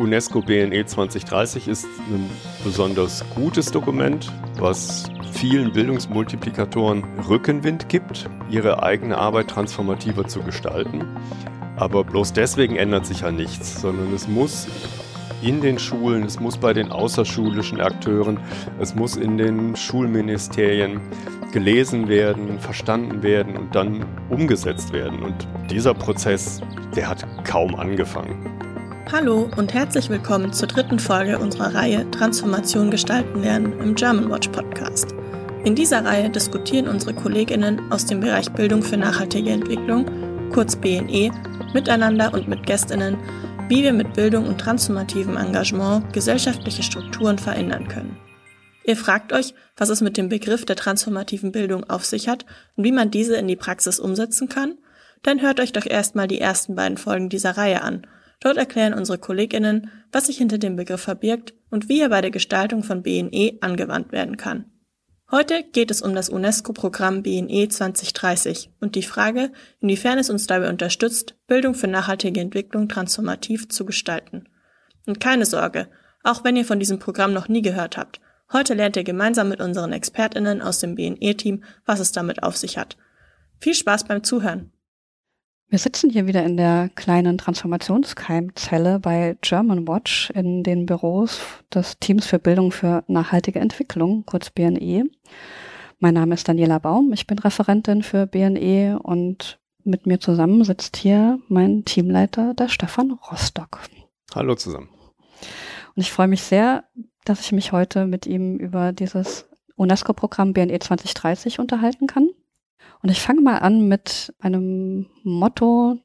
UNESCO BNE 2030 ist ein besonders gutes Dokument, was vielen Bildungsmultiplikatoren Rückenwind gibt, ihre eigene Arbeit transformativer zu gestalten. Aber bloß deswegen ändert sich ja nichts, sondern es muss in den Schulen, es muss bei den außerschulischen Akteuren, es muss in den Schulministerien gelesen werden, verstanden werden und dann umgesetzt werden. Und dieser Prozess, der hat kaum angefangen. Hallo und herzlich willkommen zur dritten Folge unserer Reihe Transformation gestalten lernen im German Watch Podcast. In dieser Reihe diskutieren unsere Kolleginnen aus dem Bereich Bildung für nachhaltige Entwicklung, kurz BNE, miteinander und mit Gästinnen, wie wir mit Bildung und transformativem Engagement gesellschaftliche Strukturen verändern können. Ihr fragt euch, was es mit dem Begriff der transformativen Bildung auf sich hat und wie man diese in die Praxis umsetzen kann? Dann hört euch doch erstmal die ersten beiden Folgen dieser Reihe an. Dort erklären unsere KollegInnen, was sich hinter dem Begriff verbirgt und wie er bei der Gestaltung von BNE angewandt werden kann. Heute geht es um das UNESCO-Programm BNE 2030 und die Frage, inwiefern es uns dabei unterstützt, Bildung für nachhaltige Entwicklung transformativ zu gestalten. Und keine Sorge, auch wenn ihr von diesem Programm noch nie gehört habt, heute lernt ihr gemeinsam mit unseren ExpertInnen aus dem BNE-Team, was es damit auf sich hat. Viel Spaß beim Zuhören! Wir sitzen hier wieder in der kleinen Transformationskeimzelle bei German Watch in den Büros des Teams für Bildung für nachhaltige Entwicklung, kurz BNE. Mein Name ist Daniela Baum, ich bin Referentin für BNE und mit mir zusammen sitzt hier mein Teamleiter, der Stefan Rostock. Hallo zusammen. Und ich freue mich sehr, dass ich mich heute mit ihm über dieses UNESCO-Programm BNE 2030 unterhalten kann. Und ich fange mal an mit einem Motto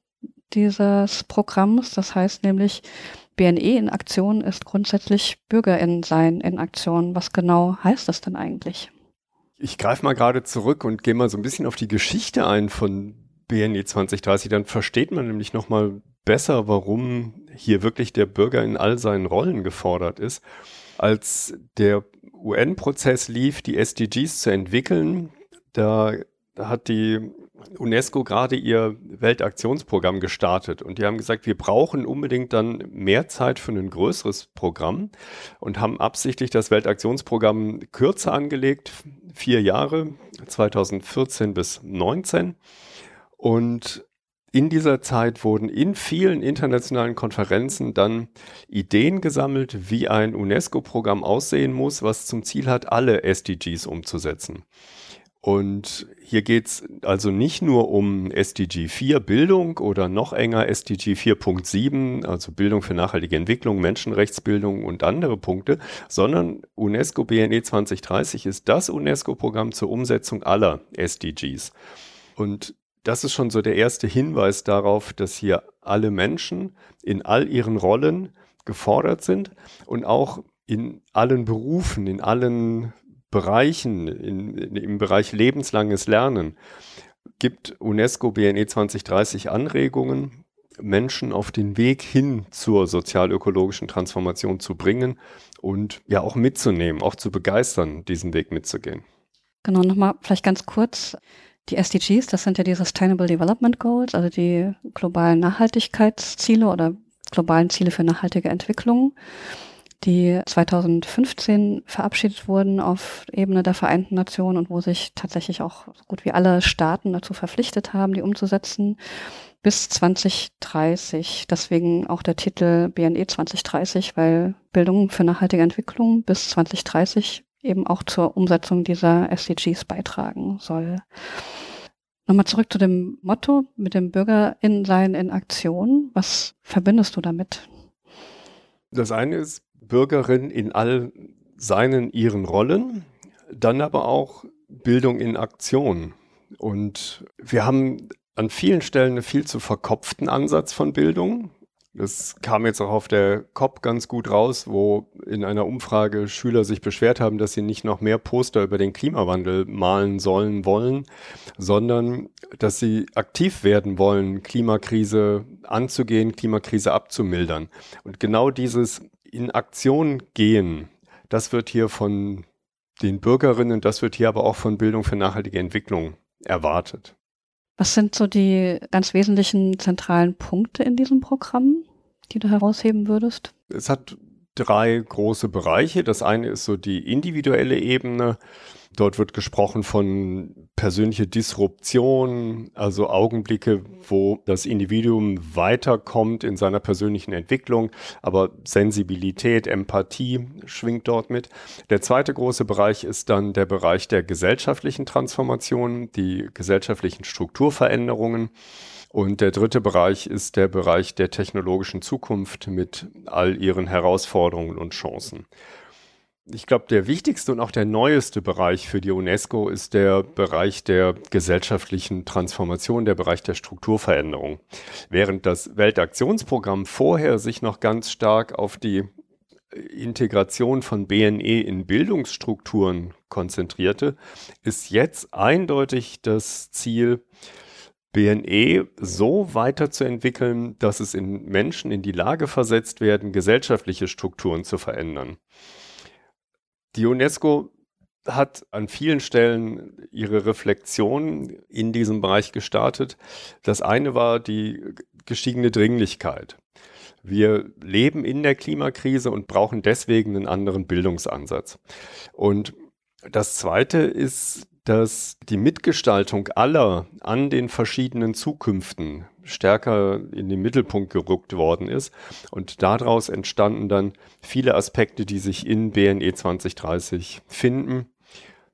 dieses Programms. Das heißt nämlich, BNE in Aktion ist grundsätzlich Bürgerin sein in Aktion. Was genau heißt das denn eigentlich? Ich greife mal gerade zurück und gehe mal so ein bisschen auf die Geschichte ein von BNE 2030. Dann versteht man nämlich noch mal besser, warum hier wirklich der Bürger in all seinen Rollen gefordert ist. Als der UN-Prozess lief, die SDGs zu entwickeln, da da hat die UNESCO gerade ihr Weltaktionsprogramm gestartet und die haben gesagt, wir brauchen unbedingt dann mehr Zeit für ein größeres Programm und haben absichtlich das Weltaktionsprogramm kürzer angelegt, vier Jahre, 2014 bis 2019. Und in dieser Zeit wurden in vielen internationalen Konferenzen dann Ideen gesammelt, wie ein UNESCO-Programm aussehen muss, was zum Ziel hat, alle SDGs umzusetzen. Und hier geht's also nicht nur um SDG 4 Bildung oder noch enger SDG 4.7, also Bildung für nachhaltige Entwicklung, Menschenrechtsbildung und andere Punkte, sondern UNESCO BNE 2030 ist das UNESCO-Programm zur Umsetzung aller SDGs. Und das ist schon so der erste Hinweis darauf, dass hier alle Menschen in all ihren Rollen gefordert sind und auch in allen Berufen, in allen Bereichen, in, in, im Bereich lebenslanges Lernen, gibt UNESCO BNE 2030 Anregungen, Menschen auf den Weg hin zur sozialökologischen Transformation zu bringen und ja auch mitzunehmen, auch zu begeistern, diesen Weg mitzugehen. Genau, nochmal vielleicht ganz kurz. Die SDGs, das sind ja die Sustainable Development Goals, also die globalen Nachhaltigkeitsziele oder globalen Ziele für nachhaltige Entwicklung die 2015 verabschiedet wurden auf Ebene der Vereinten Nationen und wo sich tatsächlich auch so gut wie alle Staaten dazu verpflichtet haben, die umzusetzen, bis 2030. Deswegen auch der Titel BNE 2030, weil Bildung für nachhaltige Entwicklung bis 2030 eben auch zur Umsetzung dieser SDGs beitragen soll. Nochmal zurück zu dem Motto mit dem Bürgerinnensein in Aktion. Was verbindest du damit? Das eine ist Bürgerin in all seinen, ihren Rollen, dann aber auch Bildung in Aktion. Und wir haben an vielen Stellen einen viel zu verkopften Ansatz von Bildung. Das kam jetzt auch auf der COP ganz gut raus, wo in einer Umfrage Schüler sich beschwert haben, dass sie nicht noch mehr Poster über den Klimawandel malen sollen wollen, sondern dass sie aktiv werden wollen, Klimakrise anzugehen, Klimakrise abzumildern. Und genau dieses in Aktion gehen, das wird hier von den Bürgerinnen, das wird hier aber auch von Bildung für nachhaltige Entwicklung erwartet. Was sind so die ganz wesentlichen zentralen Punkte in diesem Programm, die du herausheben würdest? Es hat drei große Bereiche. Das eine ist so die individuelle Ebene. Dort wird gesprochen von persönlicher Disruption, also Augenblicke, wo das Individuum weiterkommt in seiner persönlichen Entwicklung, aber Sensibilität, Empathie schwingt dort mit. Der zweite große Bereich ist dann der Bereich der gesellschaftlichen Transformation, die gesellschaftlichen Strukturveränderungen. Und der dritte Bereich ist der Bereich der technologischen Zukunft mit all ihren Herausforderungen und Chancen. Ich glaube, der wichtigste und auch der neueste Bereich für die UNESCO ist der Bereich der gesellschaftlichen Transformation, der Bereich der Strukturveränderung. Während das Weltaktionsprogramm vorher sich noch ganz stark auf die Integration von BNE in Bildungsstrukturen konzentrierte, ist jetzt eindeutig das Ziel, BNE so weiterzuentwickeln, dass es in Menschen in die Lage versetzt werden, gesellschaftliche Strukturen zu verändern. Die UNESCO hat an vielen Stellen ihre Reflexion in diesem Bereich gestartet. Das eine war die gestiegene Dringlichkeit. Wir leben in der Klimakrise und brauchen deswegen einen anderen Bildungsansatz. Und das zweite ist dass die Mitgestaltung aller an den verschiedenen Zukünften stärker in den Mittelpunkt gerückt worden ist. Und daraus entstanden dann viele Aspekte, die sich in BNE 2030 finden.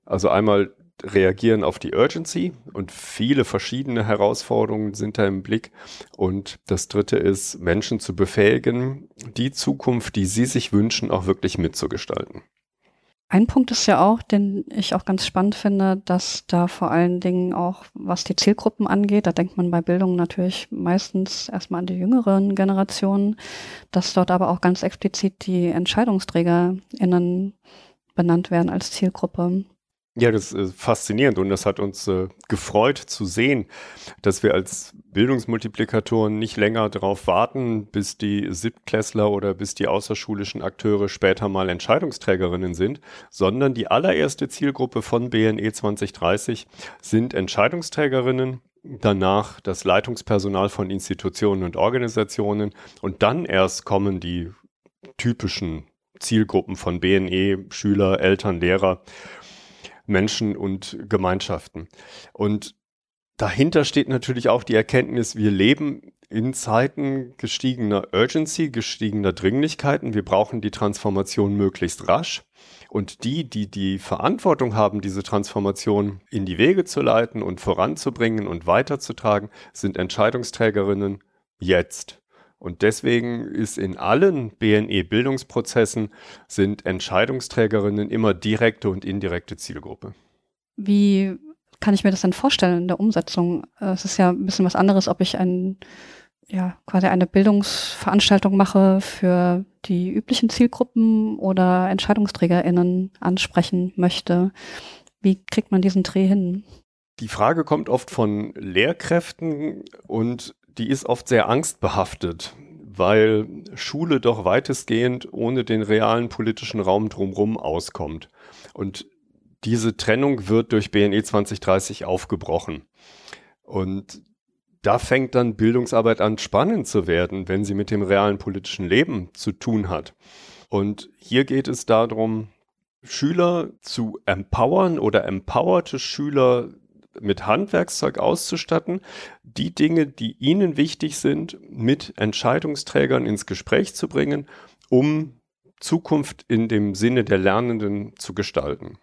Also einmal reagieren auf die Urgency und viele verschiedene Herausforderungen sind da im Blick. Und das dritte ist, Menschen zu befähigen, die Zukunft, die sie sich wünschen, auch wirklich mitzugestalten. Ein Punkt ist ja auch, den ich auch ganz spannend finde, dass da vor allen Dingen auch, was die Zielgruppen angeht, da denkt man bei Bildung natürlich meistens erstmal an die jüngeren Generationen, dass dort aber auch ganz explizit die EntscheidungsträgerInnen benannt werden als Zielgruppe. Ja, das ist faszinierend und das hat uns äh, gefreut zu sehen, dass wir als Bildungsmultiplikatoren nicht länger darauf warten, bis die Siebtklässler oder bis die außerschulischen Akteure später mal Entscheidungsträgerinnen sind, sondern die allererste Zielgruppe von BNE 2030 sind Entscheidungsträgerinnen, danach das Leitungspersonal von Institutionen und Organisationen und dann erst kommen die typischen Zielgruppen von BNE, Schüler, Eltern, Lehrer Menschen und Gemeinschaften. Und dahinter steht natürlich auch die Erkenntnis, wir leben in Zeiten gestiegener Urgency, gestiegener Dringlichkeiten. Wir brauchen die Transformation möglichst rasch. Und die, die die Verantwortung haben, diese Transformation in die Wege zu leiten und voranzubringen und weiterzutragen, sind Entscheidungsträgerinnen jetzt. Und deswegen ist in allen BNE-Bildungsprozessen sind Entscheidungsträgerinnen immer direkte und indirekte Zielgruppe. Wie kann ich mir das denn vorstellen in der Umsetzung? Es ist ja ein bisschen was anderes, ob ich ein, ja, quasi eine Bildungsveranstaltung mache für die üblichen Zielgruppen oder EntscheidungsträgerInnen ansprechen möchte. Wie kriegt man diesen Dreh hin? Die Frage kommt oft von Lehrkräften und die ist oft sehr angstbehaftet, weil Schule doch weitestgehend ohne den realen politischen Raum drumherum auskommt. Und diese Trennung wird durch BNE 2030 aufgebrochen. Und da fängt dann Bildungsarbeit an spannend zu werden, wenn sie mit dem realen politischen Leben zu tun hat. Und hier geht es darum, Schüler zu empowern oder empowerte Schüler mit Handwerkszeug auszustatten, die Dinge, die ihnen wichtig sind, mit Entscheidungsträgern ins Gespräch zu bringen, um Zukunft in dem Sinne der Lernenden zu gestalten.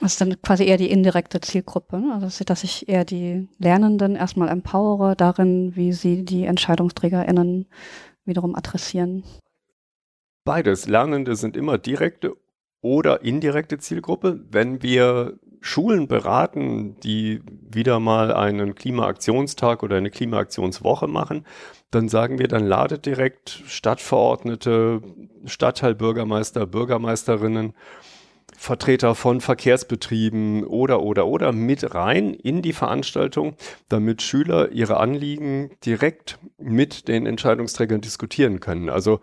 Das ist dann quasi eher die indirekte Zielgruppe, ne? also dass ich eher die Lernenden erstmal empowere darin, wie sie die EntscheidungsträgerInnen wiederum adressieren. Beides. Lernende sind immer direkte oder indirekte Zielgruppe. Wenn wir Schulen beraten, die wieder mal einen Klimaaktionstag oder eine Klimaaktionswoche machen, dann sagen wir, dann ladet direkt Stadtverordnete, Stadtteilbürgermeister, Bürgermeisterinnen, Vertreter von Verkehrsbetrieben oder oder oder mit rein in die Veranstaltung, damit Schüler ihre Anliegen direkt mit den Entscheidungsträgern diskutieren können. Also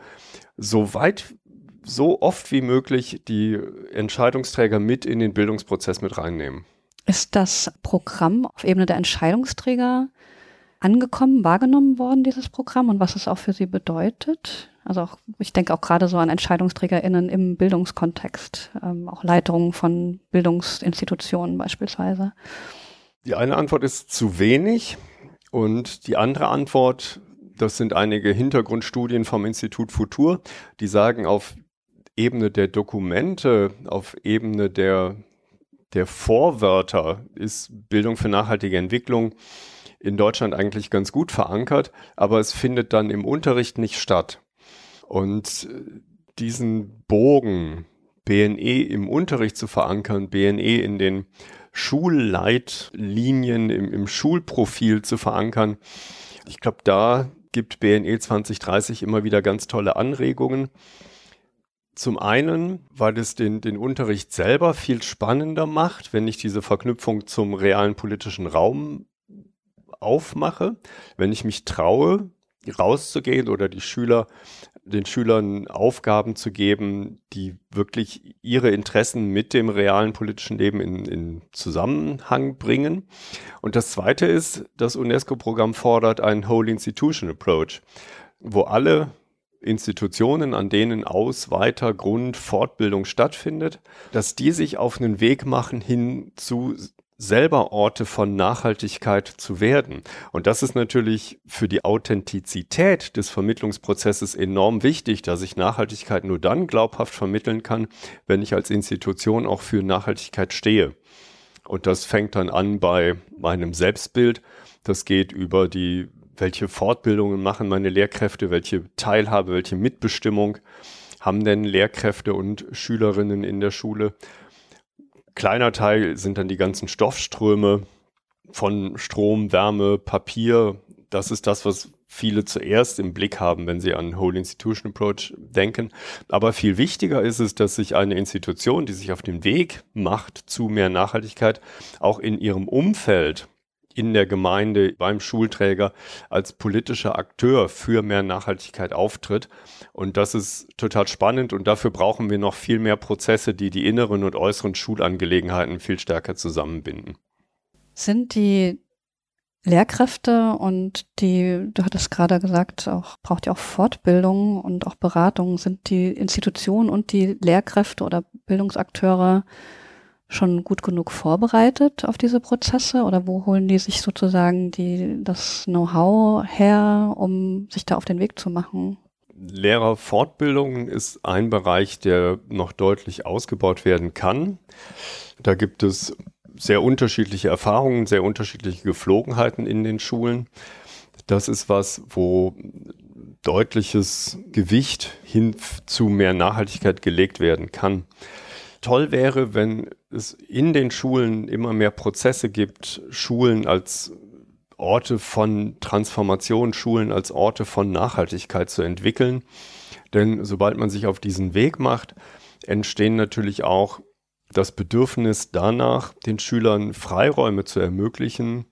so weit so oft wie möglich die Entscheidungsträger mit in den Bildungsprozess mit reinnehmen. Ist das Programm auf Ebene der Entscheidungsträger angekommen, wahrgenommen worden, dieses Programm und was es auch für Sie bedeutet? Also auch, ich denke auch gerade so an EntscheidungsträgerInnen im Bildungskontext, ähm, auch Leitungen von Bildungsinstitutionen beispielsweise. Die eine Antwort ist zu wenig und die andere Antwort, das sind einige Hintergrundstudien vom Institut Futur, die sagen, auf Ebene der Dokumente, auf Ebene der, der Vorwörter ist Bildung für nachhaltige Entwicklung in Deutschland eigentlich ganz gut verankert, aber es findet dann im Unterricht nicht statt. Und äh, diesen Bogen BNE im Unterricht zu verankern, BNE in den Schulleitlinien, im, im Schulprofil zu verankern, ich glaube, da gibt BNE 2030 immer wieder ganz tolle Anregungen. Zum einen, weil es den, den Unterricht selber viel spannender macht, wenn ich diese Verknüpfung zum realen politischen Raum aufmache, wenn ich mich traue, rauszugehen oder die Schüler, den Schülern Aufgaben zu geben, die wirklich ihre Interessen mit dem realen politischen Leben in, in Zusammenhang bringen. Und das zweite ist, das UNESCO-Programm fordert einen Whole Institution Approach, wo alle Institutionen, an denen Aus-, Weiter-, Grund-, Fortbildung stattfindet, dass die sich auf einen Weg machen hin zu selber Orte von Nachhaltigkeit zu werden. Und das ist natürlich für die Authentizität des Vermittlungsprozesses enorm wichtig, dass ich Nachhaltigkeit nur dann glaubhaft vermitteln kann, wenn ich als Institution auch für Nachhaltigkeit stehe. Und das fängt dann an bei meinem Selbstbild. Das geht über die, welche Fortbildungen machen meine Lehrkräfte, welche Teilhabe, welche Mitbestimmung haben denn Lehrkräfte und Schülerinnen in der Schule kleiner Teil sind dann die ganzen Stoffströme von Strom, Wärme, Papier. Das ist das, was viele zuerst im Blick haben, wenn sie an Whole Institution Approach denken. Aber viel wichtiger ist es, dass sich eine Institution, die sich auf den Weg macht zu mehr Nachhaltigkeit, auch in ihrem Umfeld in der Gemeinde, beim Schulträger als politischer Akteur für mehr Nachhaltigkeit auftritt. Und das ist total spannend und dafür brauchen wir noch viel mehr Prozesse, die die inneren und äußeren Schulangelegenheiten viel stärker zusammenbinden. Sind die Lehrkräfte und die, du hattest gerade gesagt, auch braucht ja auch Fortbildung und auch Beratung, sind die Institutionen und die Lehrkräfte oder Bildungsakteure schon gut genug vorbereitet auf diese Prozesse oder wo holen die sich sozusagen die, das Know-how her, um sich da auf den Weg zu machen? Lehrerfortbildung ist ein Bereich, der noch deutlich ausgebaut werden kann. Da gibt es sehr unterschiedliche Erfahrungen, sehr unterschiedliche Geflogenheiten in den Schulen. Das ist was, wo deutliches Gewicht hin zu mehr Nachhaltigkeit gelegt werden kann toll wäre, wenn es in den Schulen immer mehr Prozesse gibt, Schulen als Orte von Transformation, Schulen als Orte von Nachhaltigkeit zu entwickeln. Denn sobald man sich auf diesen Weg macht, entstehen natürlich auch das Bedürfnis danach, den Schülern Freiräume zu ermöglichen,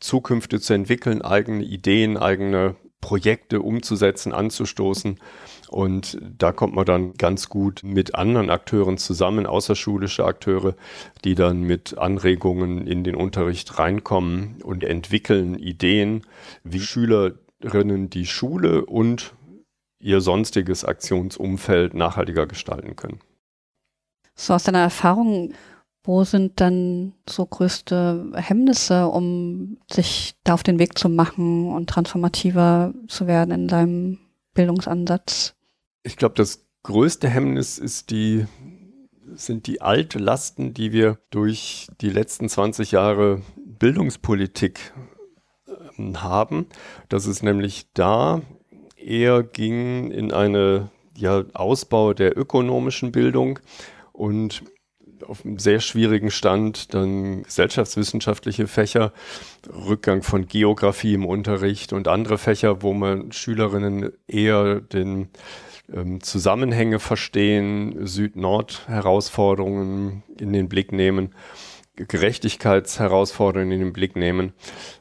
Zukünfte zu entwickeln, eigene Ideen, eigene Projekte umzusetzen, anzustoßen. Und da kommt man dann ganz gut mit anderen Akteuren zusammen, außerschulische Akteure, die dann mit Anregungen in den Unterricht reinkommen und entwickeln Ideen, wie Schülerinnen die Schule und ihr sonstiges Aktionsumfeld nachhaltiger gestalten können. So aus deiner Erfahrung, wo sind dann so größte Hemmnisse, um sich da auf den Weg zu machen und transformativer zu werden in deinem Bildungsansatz? Ich glaube, das größte Hemmnis ist die, sind die Altlasten, die wir durch die letzten 20 Jahre Bildungspolitik ähm, haben. Dass es nämlich da eher ging in eine ja, Ausbau der ökonomischen Bildung und auf einem sehr schwierigen Stand dann gesellschaftswissenschaftliche Fächer, Rückgang von Geografie im Unterricht und andere Fächer, wo man Schülerinnen eher den ähm, Zusammenhänge verstehen, Süd-Nord-Herausforderungen in den Blick nehmen, Gerechtigkeitsherausforderungen in den Blick nehmen.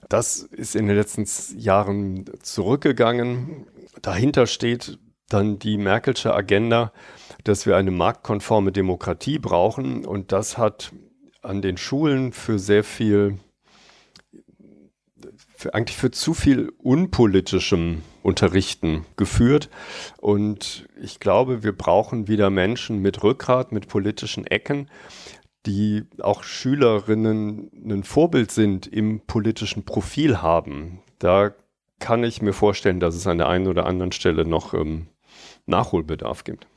Das ist in den letzten Jahren zurückgegangen. Dahinter steht dann die Merkelsche Agenda, dass wir eine marktkonforme Demokratie brauchen und das hat an den Schulen für sehr viel für, eigentlich für zu viel unpolitischem Unterrichten geführt. Und ich glaube, wir brauchen wieder Menschen mit Rückgrat, mit politischen Ecken, die auch Schülerinnen ein Vorbild sind im politischen Profil haben. Da kann ich mir vorstellen, dass es an der einen oder anderen Stelle noch ähm, Nachholbedarf gibt.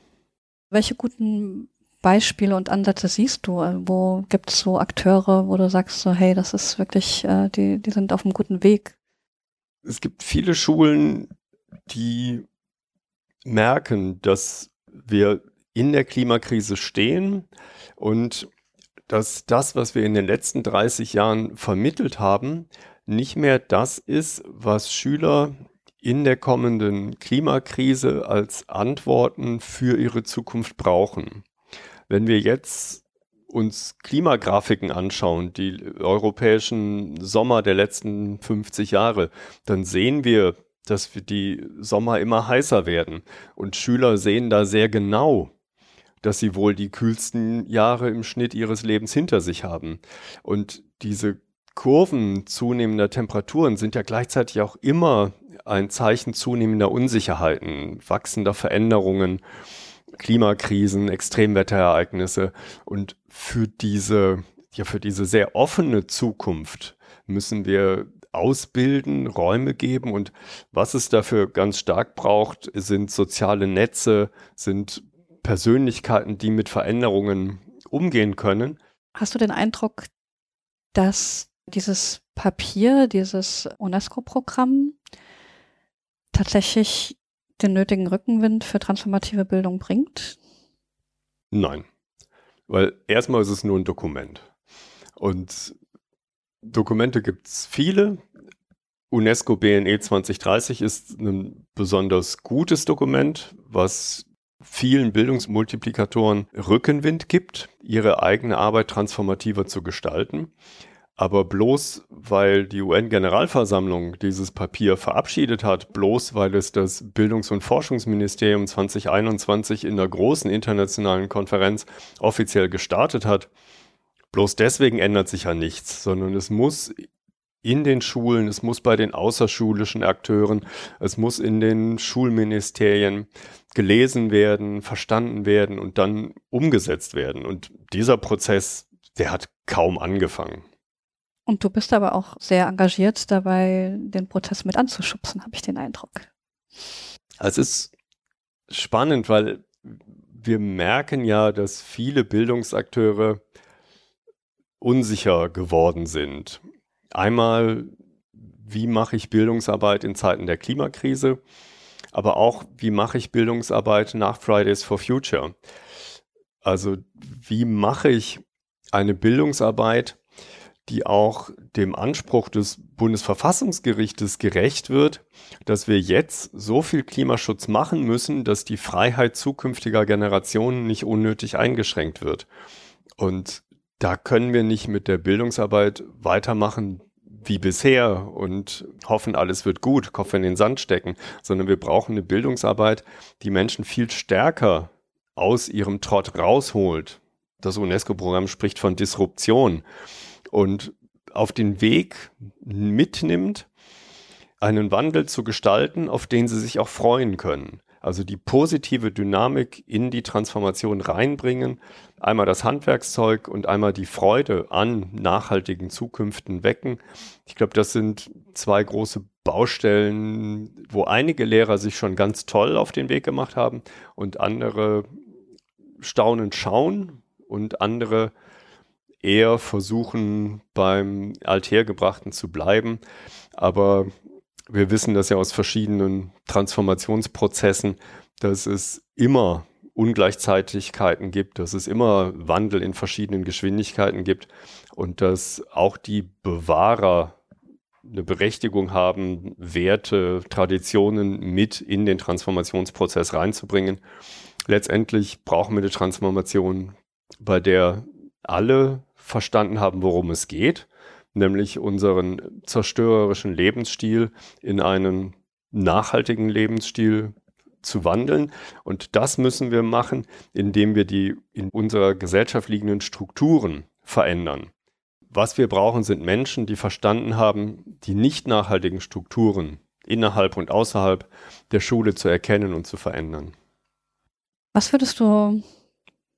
Welche guten Beispiele und Ansätze siehst du? Wo gibt es so Akteure, wo du sagst, so, hey, das ist wirklich, äh, die, die sind auf einem guten Weg? Es gibt viele Schulen, die merken, dass wir in der Klimakrise stehen und dass das, was wir in den letzten 30 Jahren vermittelt haben, nicht mehr das ist, was Schüler in der kommenden Klimakrise als Antworten für ihre Zukunft brauchen. Wenn wir jetzt uns Klimagrafiken anschauen, die europäischen Sommer der letzten 50 Jahre, dann sehen wir, dass die Sommer immer heißer werden. Und Schüler sehen da sehr genau, dass sie wohl die kühlsten Jahre im Schnitt ihres Lebens hinter sich haben. Und diese Kurven zunehmender Temperaturen sind ja gleichzeitig auch immer ein Zeichen zunehmender Unsicherheiten, wachsender Veränderungen, Klimakrisen, Extremwetterereignisse. Und für diese, ja, für diese sehr offene Zukunft müssen wir ausbilden, Räume geben und was es dafür ganz stark braucht, sind soziale Netze, sind Persönlichkeiten, die mit Veränderungen umgehen können. Hast du den Eindruck, dass dieses Papier, dieses UNESCO-Programm tatsächlich den nötigen Rückenwind für transformative Bildung bringt? Nein, weil erstmal ist es nur ein Dokument. Und Dokumente gibt es viele. UNESCO BNE 2030 ist ein besonders gutes Dokument, was vielen Bildungsmultiplikatoren Rückenwind gibt, ihre eigene Arbeit transformativer zu gestalten. Aber bloß weil die UN-Generalversammlung dieses Papier verabschiedet hat, bloß weil es das Bildungs- und Forschungsministerium 2021 in der großen internationalen Konferenz offiziell gestartet hat, bloß deswegen ändert sich ja nichts, sondern es muss in den Schulen, es muss bei den außerschulischen Akteuren, es muss in den Schulministerien gelesen werden, verstanden werden und dann umgesetzt werden. Und dieser Prozess, der hat kaum angefangen. Und du bist aber auch sehr engagiert dabei, den Prozess mit anzuschubsen, habe ich den Eindruck. Es ist spannend, weil wir merken ja, dass viele Bildungsakteure unsicher geworden sind. Einmal, wie mache ich Bildungsarbeit in Zeiten der Klimakrise, aber auch, wie mache ich Bildungsarbeit nach Fridays for Future? Also, wie mache ich eine Bildungsarbeit, die auch dem Anspruch des Bundesverfassungsgerichtes gerecht wird, dass wir jetzt so viel Klimaschutz machen müssen, dass die Freiheit zukünftiger Generationen nicht unnötig eingeschränkt wird. Und da können wir nicht mit der Bildungsarbeit weitermachen wie bisher und hoffen, alles wird gut, Kopf in den Sand stecken, sondern wir brauchen eine Bildungsarbeit, die Menschen viel stärker aus ihrem Trott rausholt. Das UNESCO-Programm spricht von Disruption und auf den Weg mitnimmt, einen Wandel zu gestalten, auf den sie sich auch freuen können. Also die positive Dynamik in die Transformation reinbringen, einmal das Handwerkszeug und einmal die Freude an nachhaltigen Zukünften wecken. Ich glaube, das sind zwei große Baustellen, wo einige Lehrer sich schon ganz toll auf den Weg gemacht haben und andere staunend schauen und andere eher versuchen, beim Althergebrachten zu bleiben. Aber wir wissen das ja aus verschiedenen Transformationsprozessen, dass es immer Ungleichzeitigkeiten gibt, dass es immer Wandel in verschiedenen Geschwindigkeiten gibt und dass auch die Bewahrer eine Berechtigung haben, Werte, Traditionen mit in den Transformationsprozess reinzubringen. Letztendlich brauchen wir eine Transformation, bei der alle verstanden haben, worum es geht, nämlich unseren zerstörerischen Lebensstil in einen nachhaltigen Lebensstil zu wandeln. Und das müssen wir machen, indem wir die in unserer Gesellschaft liegenden Strukturen verändern. was wir brauchen, sind Menschen, die verstanden haben, die nicht nachhaltigen Strukturen innerhalb und außerhalb der Schule zu erkennen und zu verändern. Was würdest du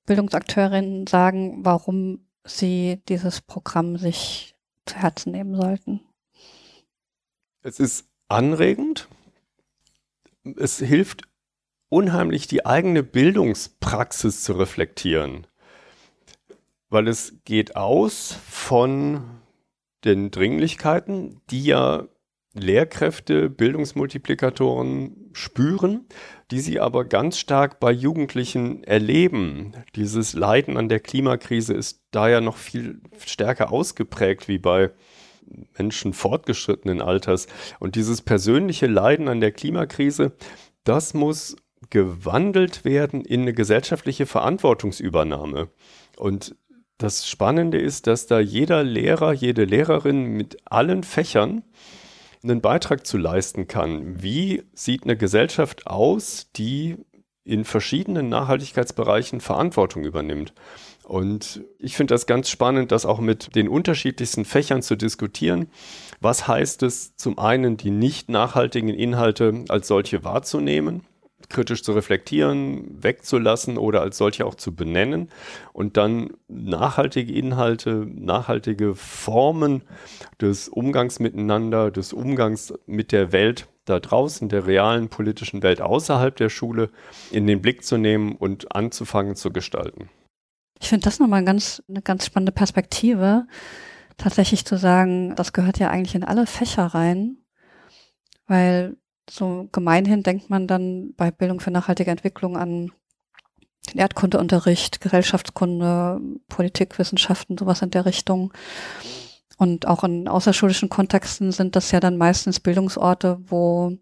Bildungsakteurinnen sagen, warum sie dieses Programm sich zu Herzen nehmen sollten? Es ist anregend. Es hilft unheimlich, die eigene Bildungspraxis zu reflektieren, weil es geht aus von den Dringlichkeiten, die ja Lehrkräfte, Bildungsmultiplikatoren spüren, die sie aber ganz stark bei Jugendlichen erleben. Dieses Leiden an der Klimakrise ist da ja noch viel stärker ausgeprägt wie bei Menschen fortgeschrittenen Alters. Und dieses persönliche Leiden an der Klimakrise, das muss gewandelt werden in eine gesellschaftliche Verantwortungsübernahme. Und das Spannende ist, dass da jeder Lehrer, jede Lehrerin mit allen Fächern einen Beitrag zu leisten kann. Wie sieht eine Gesellschaft aus, die in verschiedenen Nachhaltigkeitsbereichen Verantwortung übernimmt? Und ich finde das ganz spannend, das auch mit den unterschiedlichsten Fächern zu diskutieren. Was heißt es, zum einen die nicht nachhaltigen Inhalte als solche wahrzunehmen? Kritisch zu reflektieren, wegzulassen oder als solche auch zu benennen und dann nachhaltige Inhalte, nachhaltige Formen des Umgangs miteinander, des Umgangs mit der Welt da draußen, der realen politischen Welt außerhalb der Schule in den Blick zu nehmen und anzufangen zu gestalten. Ich finde das nochmal ganz, eine ganz spannende Perspektive, tatsächlich zu sagen, das gehört ja eigentlich in alle Fächer rein, weil so gemeinhin denkt man dann bei Bildung für nachhaltige Entwicklung an Erdkundeunterricht, Gesellschaftskunde, Politikwissenschaften, sowas in der Richtung. Und auch in außerschulischen Kontexten sind das ja dann meistens Bildungsorte, wo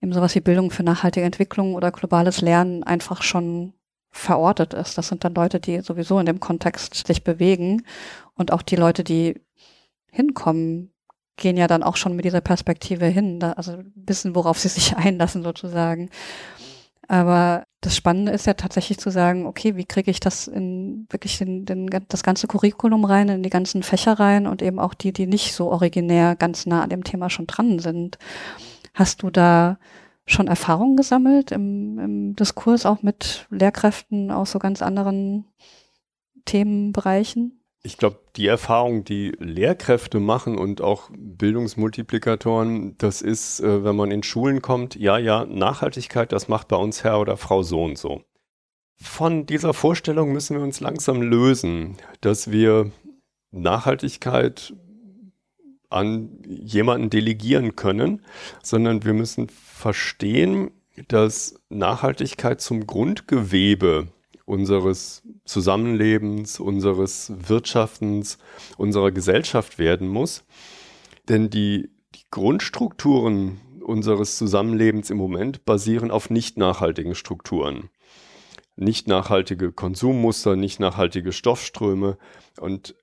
eben sowas wie Bildung für nachhaltige Entwicklung oder globales Lernen einfach schon verortet ist. Das sind dann Leute, die sowieso in dem Kontext sich bewegen und auch die Leute, die hinkommen, gehen ja dann auch schon mit dieser Perspektive hin, da, also wissen, worauf sie sich einlassen sozusagen. Aber das Spannende ist ja tatsächlich zu sagen, okay, wie kriege ich das in wirklich in, in, das ganze Curriculum rein, in die ganzen Fächer rein und eben auch die, die nicht so originär ganz nah an dem Thema schon dran sind. Hast du da schon Erfahrungen gesammelt im, im Diskurs auch mit Lehrkräften aus so ganz anderen Themenbereichen? Ich glaube, die Erfahrung, die Lehrkräfte machen und auch Bildungsmultiplikatoren, das ist, äh, wenn man in Schulen kommt, ja, ja, Nachhaltigkeit, das macht bei uns Herr oder Frau so und so. Von dieser Vorstellung müssen wir uns langsam lösen, dass wir Nachhaltigkeit an jemanden delegieren können, sondern wir müssen verstehen, dass Nachhaltigkeit zum Grundgewebe unseres Zusammenlebens, unseres Wirtschaftens, unserer Gesellschaft werden muss. Denn die, die Grundstrukturen unseres Zusammenlebens im Moment basieren auf nicht nachhaltigen Strukturen. Nicht nachhaltige Konsummuster, nicht nachhaltige Stoffströme. Und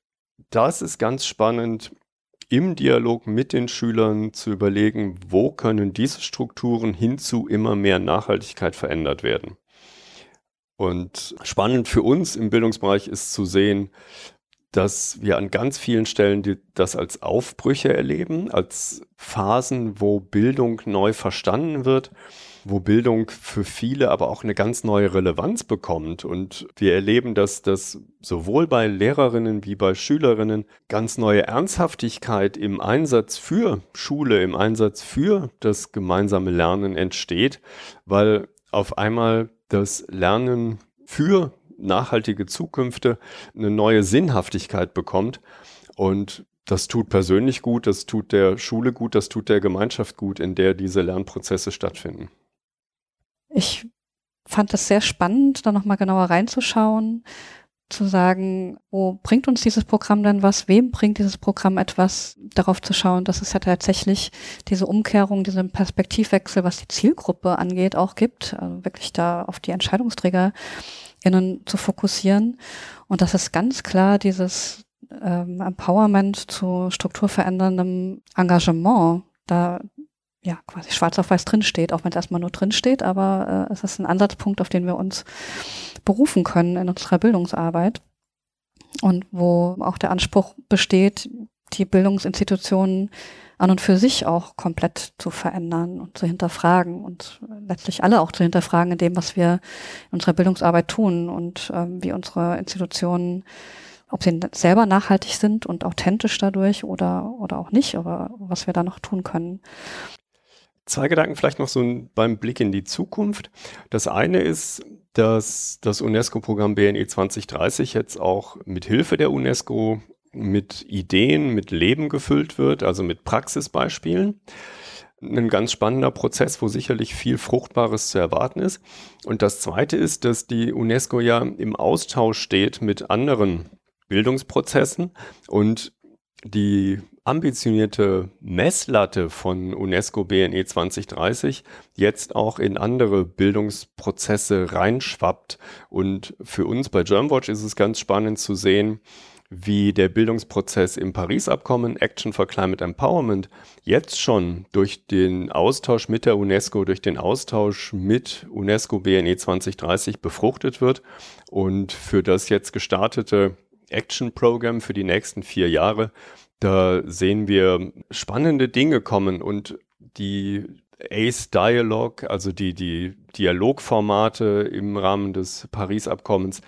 das ist ganz spannend, im Dialog mit den Schülern zu überlegen, wo können diese Strukturen hin zu immer mehr Nachhaltigkeit verändert werden. Und spannend für uns im Bildungsbereich ist zu sehen, dass wir an ganz vielen Stellen die, das als Aufbrüche erleben, als Phasen, wo Bildung neu verstanden wird, wo Bildung für viele aber auch eine ganz neue Relevanz bekommt. Und wir erleben, dass das sowohl bei Lehrerinnen wie bei Schülerinnen ganz neue Ernsthaftigkeit im Einsatz für Schule, im Einsatz für das gemeinsame Lernen entsteht, weil auf einmal das Lernen für nachhaltige Zukünfte eine neue Sinnhaftigkeit bekommt. Und das tut persönlich gut, das tut der Schule gut, das tut der Gemeinschaft gut, in der diese Lernprozesse stattfinden. Ich fand es sehr spannend, da nochmal genauer reinzuschauen, zu sagen, wo bringt uns dieses Programm denn was, wem bringt dieses Programm etwas, darauf zu schauen, dass es ja tatsächlich diese Umkehrung, diesen Perspektivwechsel, was die Zielgruppe angeht, auch gibt, also wirklich da auf die EntscheidungsträgerInnen zu fokussieren. Und dass es ganz klar dieses ähm, Empowerment zu strukturveränderndem Engagement da ja quasi schwarz auf weiß drinsteht, auch wenn es erstmal nur drinsteht, aber äh, es ist ein Ansatzpunkt, auf den wir uns berufen können in unserer Bildungsarbeit. und wo auch der Anspruch besteht, die Bildungsinstitutionen an und für sich auch komplett zu verändern und zu hinterfragen und letztlich alle auch zu hinterfragen in dem, was wir in unserer Bildungsarbeit tun und ähm, wie unsere Institutionen, ob sie selber nachhaltig sind und authentisch dadurch oder, oder auch nicht, aber was wir da noch tun können. Zwei Gedanken vielleicht noch so beim Blick in die Zukunft. Das eine ist, dass das UNESCO-Programm BNE 2030 jetzt auch mit Hilfe der UNESCO mit Ideen, mit Leben gefüllt wird, also mit Praxisbeispielen. Ein ganz spannender Prozess, wo sicherlich viel Fruchtbares zu erwarten ist. Und das Zweite ist, dass die UNESCO ja im Austausch steht mit anderen Bildungsprozessen und die ambitionierte Messlatte von UNESCO BNE 2030 jetzt auch in andere Bildungsprozesse reinschwappt. Und für uns bei Germanwatch ist es ganz spannend zu sehen, wie der Bildungsprozess im Paris-Abkommen Action for Climate Empowerment jetzt schon durch den Austausch mit der UNESCO, durch den Austausch mit UNESCO BNE 2030 befruchtet wird und für das jetzt gestartete Action Program für die nächsten vier Jahre, da sehen wir spannende Dinge kommen und die Ace Dialogue, also die, die Dialogformate im Rahmen des Paris-Abkommens,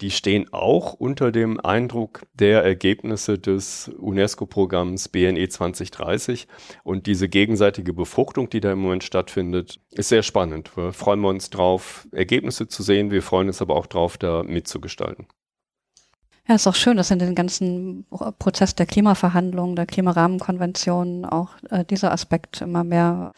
die stehen auch unter dem Eindruck der Ergebnisse des UNESCO-Programms BNE 2030. Und diese gegenseitige Befruchtung, die da im Moment stattfindet, ist sehr spannend. Wir freuen uns drauf, Ergebnisse zu sehen. Wir freuen uns aber auch drauf, da mitzugestalten. Ja, ist auch schön, dass in den ganzen Prozess der Klimaverhandlungen, der Klimarahmenkonvention auch äh, dieser Aspekt immer mehr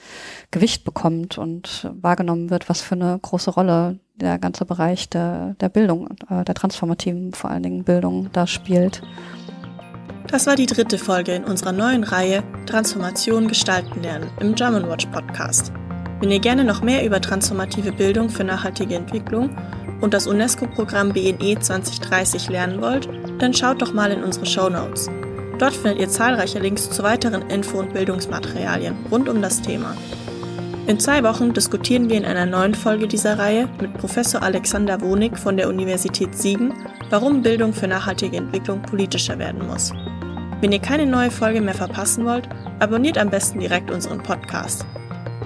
Gewicht bekommt und wahrgenommen wird, was für eine große Rolle der ganze Bereich der, der Bildung, äh, der transformativen vor allen Dingen Bildung da spielt. Das war die dritte Folge in unserer neuen Reihe Transformation gestalten lernen im German Watch Podcast. Wenn ihr gerne noch mehr über transformative Bildung für nachhaltige Entwicklung und das UNESCO-Programm BNE 2030 lernen wollt, dann schaut doch mal in unsere Show Notes. Dort findet ihr zahlreiche Links zu weiteren Info- und Bildungsmaterialien rund um das Thema. In zwei Wochen diskutieren wir in einer neuen Folge dieser Reihe mit Professor Alexander Wonig von der Universität Siegen, warum Bildung für nachhaltige Entwicklung politischer werden muss. Wenn ihr keine neue Folge mehr verpassen wollt, abonniert am besten direkt unseren Podcast.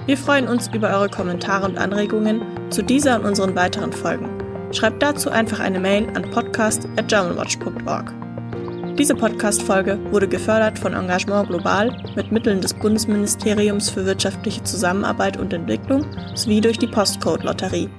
Wir freuen uns über eure Kommentare und Anregungen zu dieser und unseren weiteren Folgen. Schreibt dazu einfach eine Mail an podcast.germanwatch.org. Diese Podcast-Folge wurde gefördert von Engagement Global mit Mitteln des Bundesministeriums für wirtschaftliche Zusammenarbeit und Entwicklung sowie durch die Postcode-Lotterie.